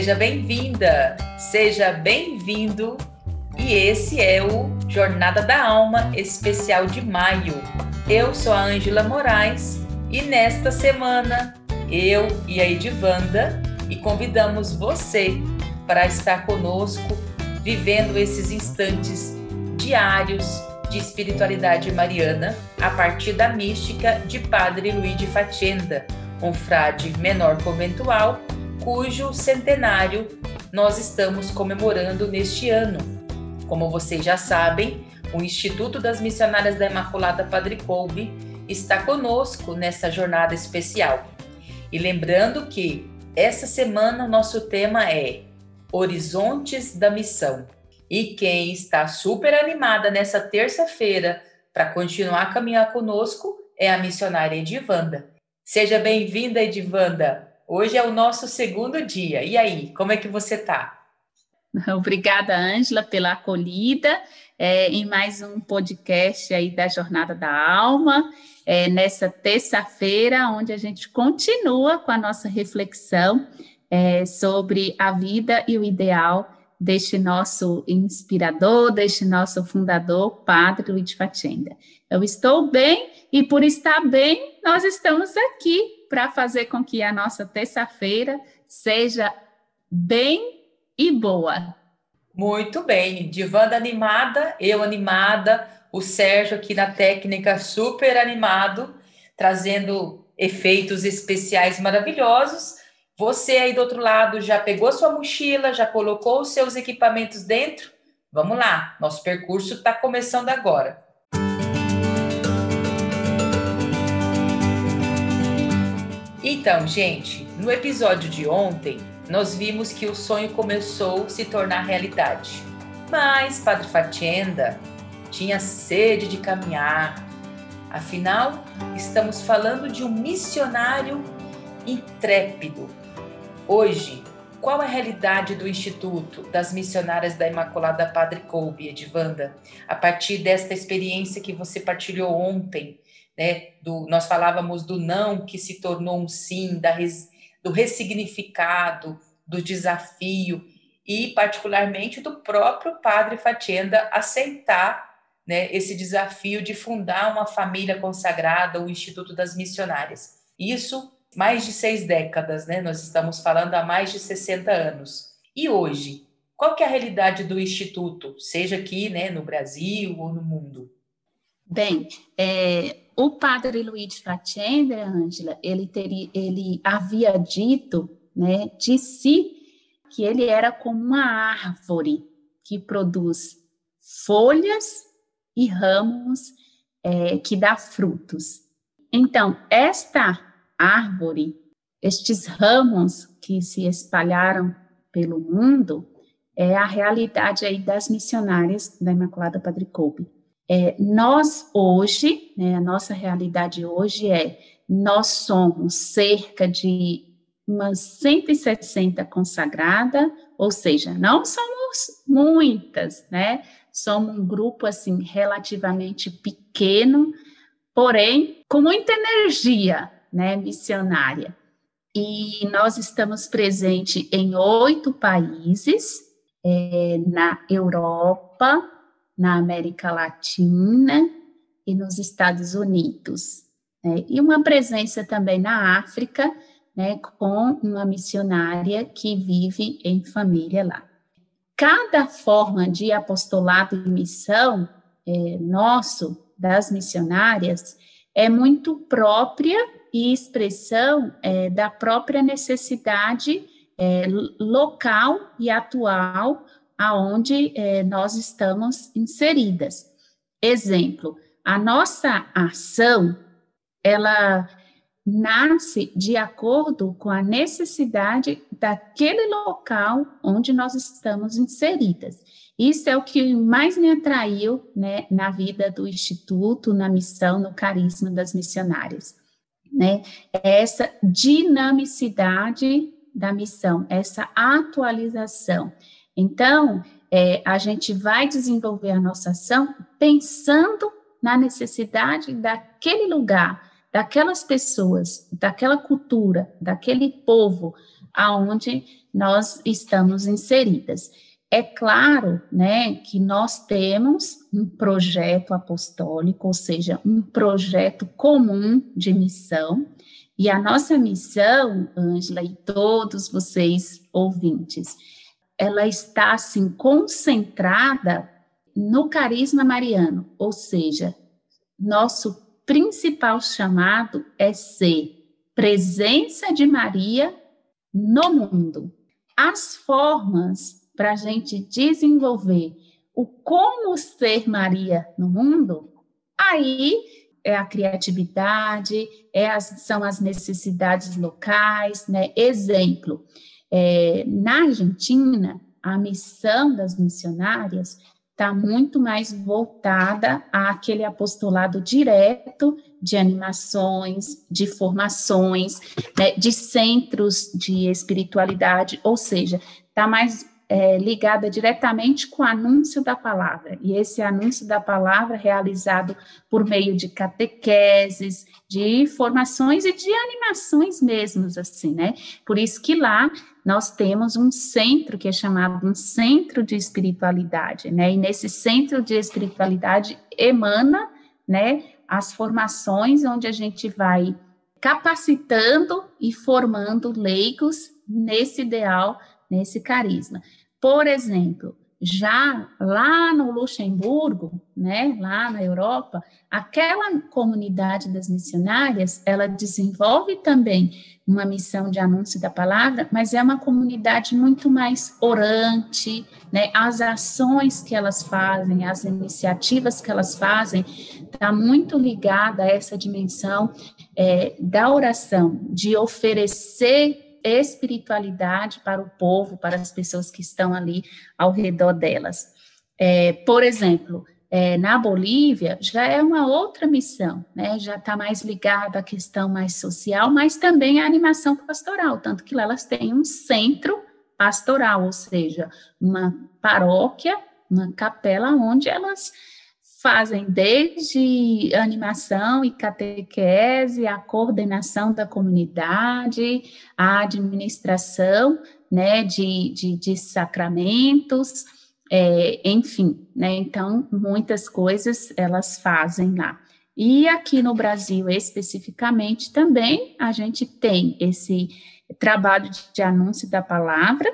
seja bem-vinda, seja bem-vindo. E esse é o Jornada da Alma especial de maio. Eu sou a Ângela Moraes e nesta semana eu e a Edivanda e convidamos você para estar conosco vivendo esses instantes diários de espiritualidade mariana a partir da mística de Padre Luigi Facenda, um frade menor conventual cujo centenário nós estamos comemorando neste ano. Como vocês já sabem, o Instituto das Missionárias da Imaculada Padre Colbe está conosco nessa jornada especial. E lembrando que essa semana o nosso tema é Horizontes da Missão. E quem está super animada nessa terça-feira para continuar a caminhar conosco é a missionária Edivanda. Seja bem-vinda, Edivanda. Hoje é o nosso segundo dia. E aí, como é que você está? Obrigada, Ângela, pela acolhida é, em mais um podcast aí da Jornada da Alma, é, nessa terça-feira, onde a gente continua com a nossa reflexão é, sobre a vida e o ideal deste nosso inspirador, deste nosso fundador, Padre Luiz Fatenda. Eu estou bem e por estar bem, nós estamos aqui para fazer com que a nossa terça-feira seja bem e boa. Muito bem, Divanda animada, eu animada, o Sérgio aqui na técnica super animado, trazendo efeitos especiais maravilhosos. Você aí do outro lado já pegou sua mochila, já colocou os seus equipamentos dentro? Vamos lá, nosso percurso está começando agora. Então, gente, no episódio de ontem, nós vimos que o sonho começou a se tornar realidade. Mas Padre Fatienda tinha sede de caminhar. Afinal, estamos falando de um missionário intrépido. Hoje, qual a realidade do Instituto das Missionárias da Imaculada Padre Colby, Edivanda, a partir desta experiência que você partilhou ontem né? Do, nós falávamos do não que se tornou um sim, da res, do ressignificado, do desafio e particularmente do próprio Padre Fatienda aceitar né, esse desafio de fundar uma família consagrada, o Instituto das Missionárias. Isso mais de seis décadas, né? Nós estamos falando há mais de 60 anos. E hoje, qual que é a realidade do Instituto, seja aqui né, no Brasil ou no mundo? Bem, é, o padre Luiz Facenda, Ângela, ele, teria, ele havia dito né, de si que ele era como uma árvore que produz folhas e ramos é, que dá frutos. Então, esta árvore, estes ramos que se espalharam pelo mundo, é a realidade aí das missionárias da Imaculada Padre Coupe. É, nós hoje, né, a nossa realidade hoje é, nós somos cerca de umas 160 consagrada, ou seja, não somos muitas, né? Somos um grupo assim relativamente pequeno, porém com muita energia, né, missionária. E nós estamos presentes em oito países, é, na Europa, na América Latina e nos Estados Unidos. Né? E uma presença também na África, né, com uma missionária que vive em família lá. Cada forma de apostolado e missão é, nosso, das missionárias, é muito própria e expressão é, da própria necessidade é, local e atual aonde é, nós estamos inseridas. Exemplo, a nossa ação, ela nasce de acordo com a necessidade daquele local onde nós estamos inseridas. Isso é o que mais me atraiu né, na vida do Instituto, na missão, no carisma das missionárias. Né? Essa dinamicidade da missão, essa atualização. Então, é, a gente vai desenvolver a nossa ação pensando na necessidade daquele lugar, daquelas pessoas, daquela cultura, daquele povo, aonde nós estamos inseridas. É claro, né, que nós temos um projeto apostólico, ou seja, um projeto comum de missão, e a nossa missão, Ângela e todos vocês ouvintes, ela está assim concentrada no carisma mariano, ou seja, nosso principal chamado é ser presença de Maria no mundo. As formas para a gente desenvolver o como ser Maria no mundo, aí é a criatividade, é as, são as necessidades locais, né? Exemplo, é, na Argentina, a missão das missionárias está muito mais voltada àquele apostolado direto de animações, de formações, né, de centros de espiritualidade, ou seja, está mais é, ligada diretamente com o anúncio da palavra. E esse anúncio da palavra realizado por meio de catequeses, de formações e de animações mesmos, assim, né? Por isso que lá nós temos um centro que é chamado um centro de espiritualidade, né? E nesse centro de espiritualidade emana, né, as formações onde a gente vai capacitando e formando leigos nesse ideal, nesse carisma. Por exemplo, já lá no Luxemburgo, né, lá na Europa, aquela comunidade das missionárias, ela desenvolve também uma missão de anúncio da palavra, mas é uma comunidade muito mais orante, né, as ações que elas fazem, as iniciativas que elas fazem, está muito ligada a essa dimensão é, da oração, de oferecer espiritualidade para o povo, para as pessoas que estão ali ao redor delas. É, por exemplo, é, na Bolívia já é uma outra missão, né? Já está mais ligada à questão mais social, mas também à animação pastoral, tanto que lá elas têm um centro pastoral, ou seja, uma paróquia, uma capela onde elas fazem desde animação e catequese, a coordenação da comunidade, a administração né, de, de, de sacramentos, é, enfim, né, então muitas coisas elas fazem lá. E aqui no Brasil especificamente também a gente tem esse trabalho de, de anúncio da palavra,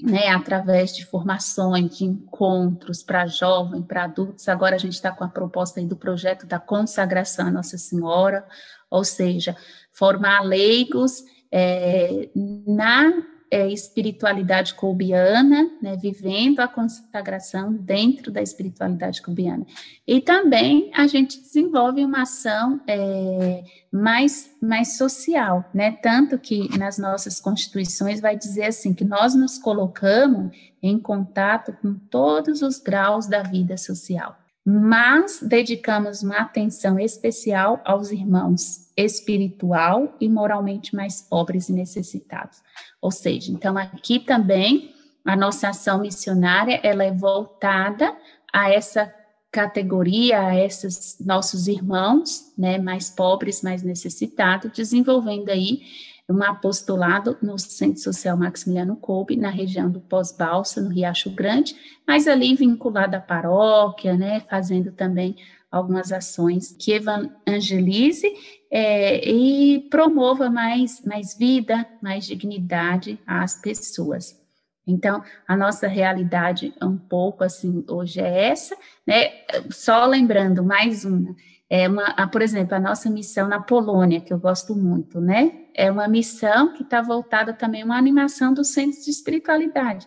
né, através de formações, de encontros para jovem, para adultos. Agora a gente está com a proposta do projeto da consagração à Nossa Senhora, ou seja, formar leigos é, na é, espiritualidade colbiana, né, vivendo a consagração dentro da espiritualidade colbiana. E também a gente desenvolve uma ação é, mais, mais social, né, tanto que nas nossas constituições vai dizer assim, que nós nos colocamos em contato com todos os graus da vida social mas dedicamos uma atenção especial aos irmãos espiritual e moralmente mais pobres e necessitados. Ou seja, então aqui também a nossa ação missionária ela é voltada a essa categoria, a esses nossos irmãos, né, mais pobres, mais necessitados, desenvolvendo aí um apostolado no Centro Social Maximiliano Kolbe, na região do Pós-Balsa, no Riacho Grande, mas ali vinculado à paróquia, né, fazendo também algumas ações que evangelize é, e promova mais, mais vida, mais dignidade às pessoas. Então, a nossa realidade um pouco assim hoje é essa, né? Só lembrando mais uma, é uma, por exemplo, a nossa missão na Polônia, que eu gosto muito, né? É uma missão que está voltada também uma animação dos centros de espiritualidade,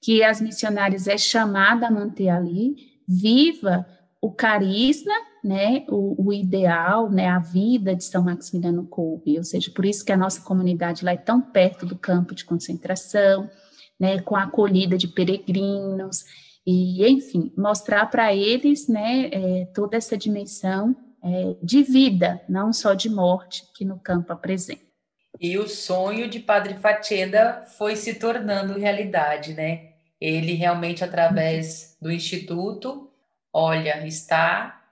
que as missionárias é chamada a manter ali viva o carisma, né, o, o, ideal, né, a vida de São Maximiliano Kolbe, ou seja, por isso que a nossa comunidade lá é tão perto do campo de concentração, né, com a acolhida de peregrinos, e, enfim, mostrar para eles, né, é, toda essa dimensão é, de vida, não só de morte, que no campo apresenta. E o sonho de Padre Fatenda foi se tornando realidade, né? Ele realmente, através do Instituto, olha, está.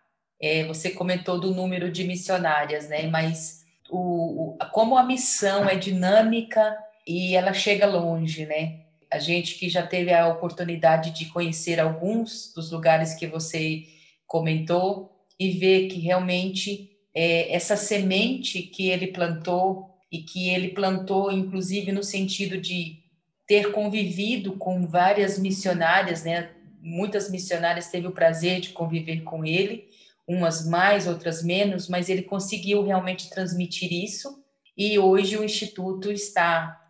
É, você comentou do número de missionárias, né? Mas o, o, como a missão é dinâmica, e ela chega longe, né? A gente que já teve a oportunidade de conhecer alguns dos lugares que você comentou e ver que realmente é, essa semente que ele plantou e que ele plantou, inclusive no sentido de ter convivido com várias missionárias, né? Muitas missionárias teve o prazer de conviver com ele, umas mais, outras menos, mas ele conseguiu realmente transmitir isso. E hoje o instituto está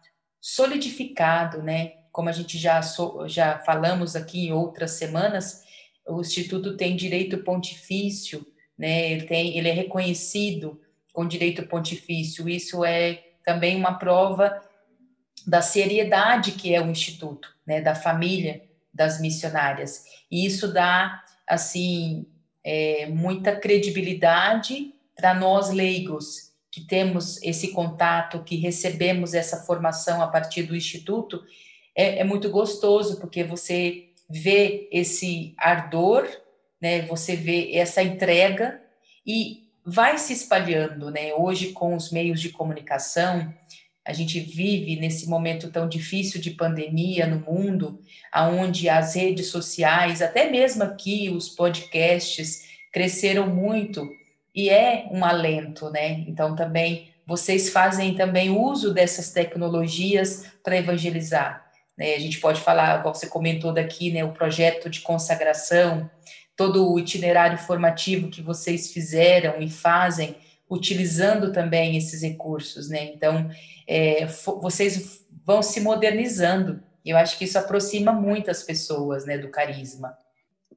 solidificado, né? Como a gente já já falamos aqui em outras semanas, o instituto tem direito pontifício, né? Ele tem, ele é reconhecido com direito pontifício. Isso é também uma prova da seriedade que é o instituto, né, da família das missionárias. E isso dá assim é, muita credibilidade para nós leigos que temos esse contato, que recebemos essa formação a partir do instituto. É, é muito gostoso porque você vê esse ardor, né? Você vê essa entrega e vai se espalhando, né? Hoje com os meios de comunicação, a gente vive nesse momento tão difícil de pandemia no mundo, aonde as redes sociais, até mesmo aqui os podcasts cresceram muito e é um alento, né? Então também vocês fazem também uso dessas tecnologias para evangelizar. Né? A gente pode falar, como você comentou daqui, né, o projeto de consagração, todo o itinerário formativo que vocês fizeram e fazem, utilizando também esses recursos, né? Então, é, vocês vão se modernizando. Eu acho que isso aproxima muitas pessoas, né, do carisma.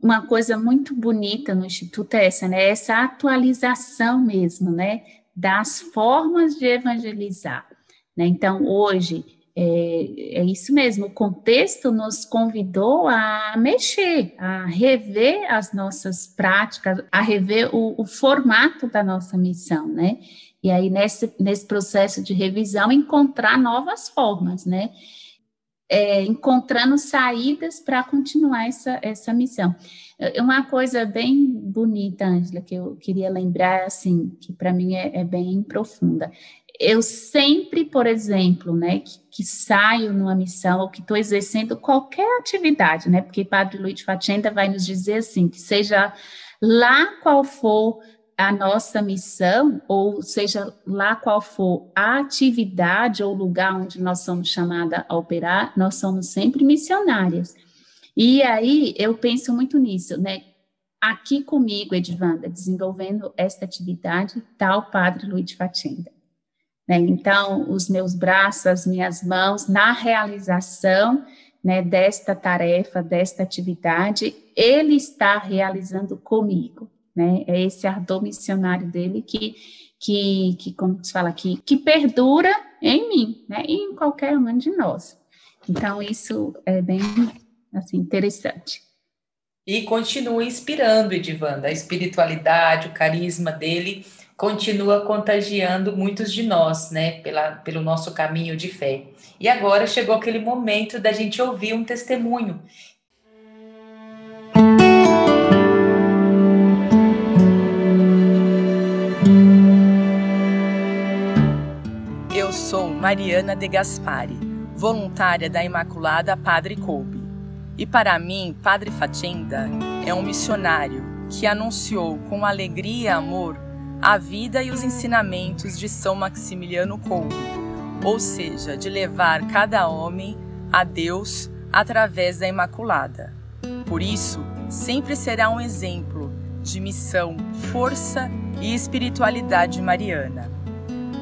Uma coisa muito bonita no Instituto é essa, né? Essa atualização mesmo, né? Das formas de evangelizar. Né? Então, hoje, é, é, isso mesmo, o contexto nos convidou a mexer, a rever as nossas práticas, a rever o, o formato da nossa missão, né? E aí, nesse, nesse processo de revisão, encontrar novas formas, né? É, encontrando saídas para continuar essa, essa missão. Uma coisa bem bonita, Angela, que eu queria lembrar, assim, que para mim é, é, bem profunda, eu sempre, por exemplo, né, que, que saio numa missão ou que estou exercendo qualquer atividade, né, porque Padre Luiz Fatenda vai nos dizer assim, que seja lá qual for a nossa missão, ou seja lá qual for a atividade ou lugar onde nós somos chamadas a operar, nós somos sempre missionárias. E aí eu penso muito nisso, né? Aqui comigo, Edvanda, desenvolvendo esta atividade, está o Padre Luiz Fatenda. Né? Então, os meus braços, as minhas mãos, na realização né, desta tarefa, desta atividade, ele está realizando comigo. Né? É esse ardor missionário dele que, que, que como se fala aqui, que perdura em mim né? e em qualquer um de nós. Então, isso é bem assim, interessante. E continua inspirando, Edivanda, a espiritualidade, o carisma dele continua contagiando muitos de nós, né, pela, pelo nosso caminho de fé. E agora chegou aquele momento da gente ouvir um testemunho. Eu sou Mariana de Gaspari, voluntária da Imaculada Padre Coube. E para mim, Padre Fatenda é um missionário que anunciou com alegria e amor a vida e os ensinamentos de São Maximiliano Kolbe, ou seja, de levar cada homem a Deus através da Imaculada. Por isso, sempre será um exemplo de missão, força e espiritualidade mariana.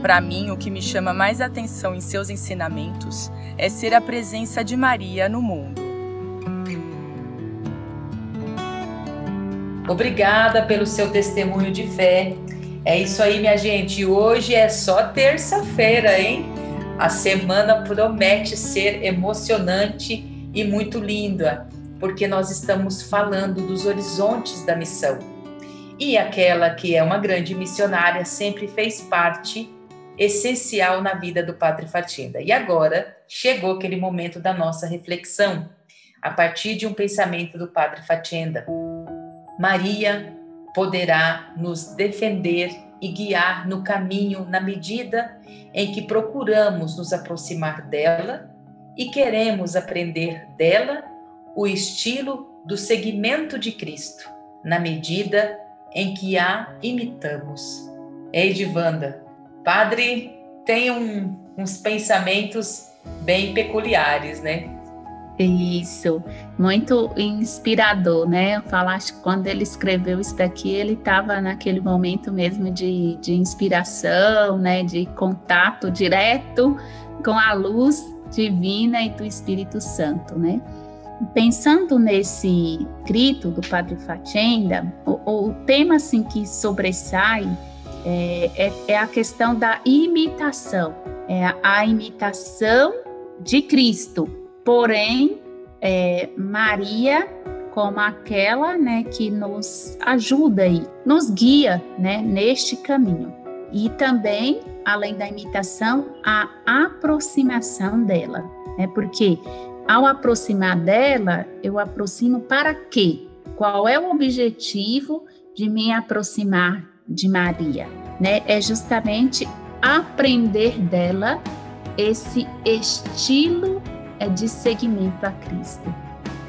Para mim, o que me chama mais atenção em seus ensinamentos é ser a presença de Maria no mundo. Obrigada pelo seu testemunho de fé é isso aí, minha gente. Hoje é só terça-feira, hein? A semana promete ser emocionante e muito linda, porque nós estamos falando dos horizontes da missão. E aquela que é uma grande missionária sempre fez parte essencial na vida do Padre Fatinda. E agora chegou aquele momento da nossa reflexão, a partir de um pensamento do Padre Fatinda. Maria poderá nos defender e guiar no caminho na medida em que procuramos nos aproximar dela e queremos aprender dela o estilo do seguimento de Cristo, na medida em que a imitamos. Edivanda, padre tem um, uns pensamentos bem peculiares, né? Isso, muito inspirador, né? Eu que quando ele escreveu isso daqui, ele estava naquele momento mesmo de, de inspiração, né? De contato direto com a luz divina e do Espírito Santo, né? Pensando nesse grito do Padre Fatenda, o, o tema assim que sobressai é, é, é a questão da imitação, é a, a imitação de Cristo, porém é, Maria como aquela né, que nos ajuda e nos guia né, neste caminho. E também, além da imitação, a aproximação dela. Né, porque ao aproximar dela, eu aproximo para quê? Qual é o objetivo de me aproximar de Maria? Né? É justamente aprender dela esse estilo é de seguimento a Cristo.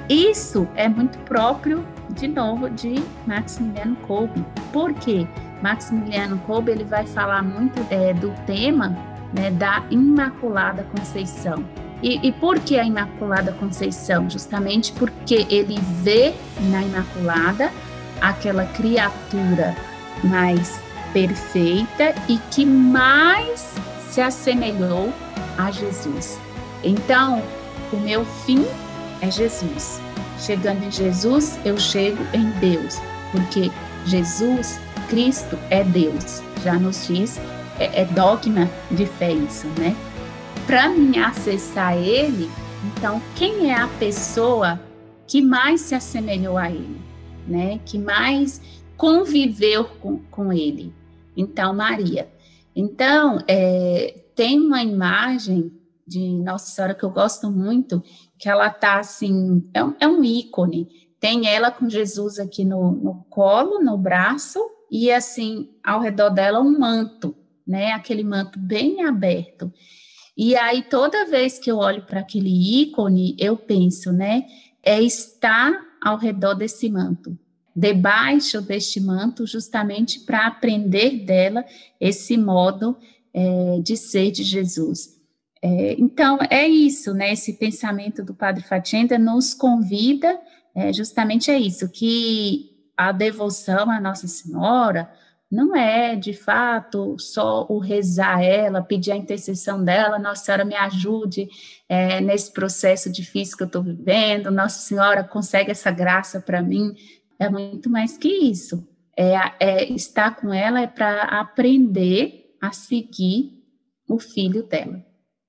Isso é muito próprio, de novo, de Maximiliano Kolbe. Por quê? Maximiliano Kolbe ele vai falar muito é, do tema né, da Imaculada Conceição. E, e por que a Imaculada Conceição? Justamente porque ele vê na Imaculada aquela criatura mais perfeita e que mais se assemelhou a Jesus. Então, o meu fim é Jesus. Chegando em Jesus, eu chego em Deus, porque Jesus, Cristo, é Deus. Já nos diz, é, é dogma de fé isso, né? Para mim acessar Ele, então, quem é a pessoa que mais se assemelhou a Ele, né? Que mais conviveu com, com Ele? Então, Maria. Então, é, tem uma imagem de Nossa Senhora que eu gosto muito, que ela tá assim, é um, é um ícone. Tem ela com Jesus aqui no, no colo, no braço, e assim, ao redor dela um manto, né? Aquele manto bem aberto. E aí, toda vez que eu olho para aquele ícone, eu penso, né? É estar ao redor desse manto, debaixo deste manto, justamente para aprender dela esse modo é, de ser de Jesus. É, então, é isso, né? Esse pensamento do Padre Fatienda nos convida, é, justamente é isso, que a devoção à Nossa Senhora não é, de fato, só o rezar ela, pedir a intercessão dela, Nossa Senhora me ajude é, nesse processo difícil que eu estou vivendo, Nossa Senhora consegue essa graça para mim, é muito mais que isso. É, é estar com ela é para aprender a seguir o filho dela.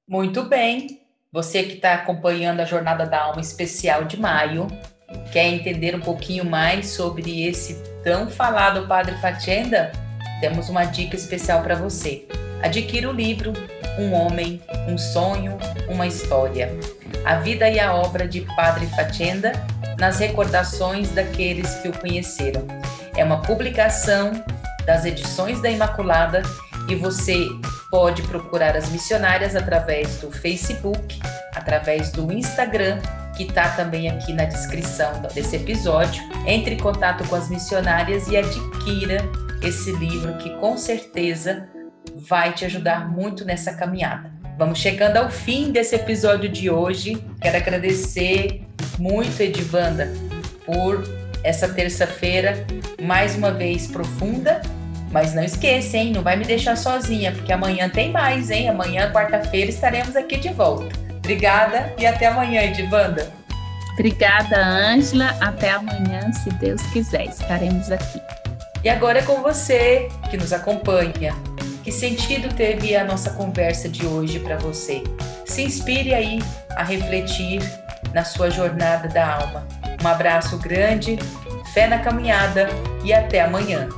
Muito bem. Você que está acompanhando a Jornada da Alma especial de maio, quer entender um pouquinho mais sobre esse tão falado Padre Fatienda? Temos uma dica especial para você. Adquira o livro Um Homem, um Sonho, uma História. A vida e a obra de Padre Fatienda nas recordações daqueles que o conheceram. É uma publicação das edições da Imaculada e você pode procurar as missionárias através do Facebook, através do Instagram, que está também aqui na descrição desse episódio. Entre em contato com as missionárias e adquira esse livro que com certeza vai te ajudar muito nessa caminhada. Vamos chegando ao fim desse episódio de hoje. Quero agradecer muito, Edivanda, por essa terça-feira mais uma vez profunda mas não esqueça, hein? Não vai me deixar sozinha, porque amanhã tem mais, hein? Amanhã, quarta-feira, estaremos aqui de volta. Obrigada e até amanhã, Edivanda. Obrigada, Ângela. Até amanhã, se Deus quiser, estaremos aqui. E agora é com você que nos acompanha. Que sentido teve a nossa conversa de hoje para você? Se inspire aí a refletir na sua jornada da alma. Um abraço grande, fé na caminhada e até amanhã.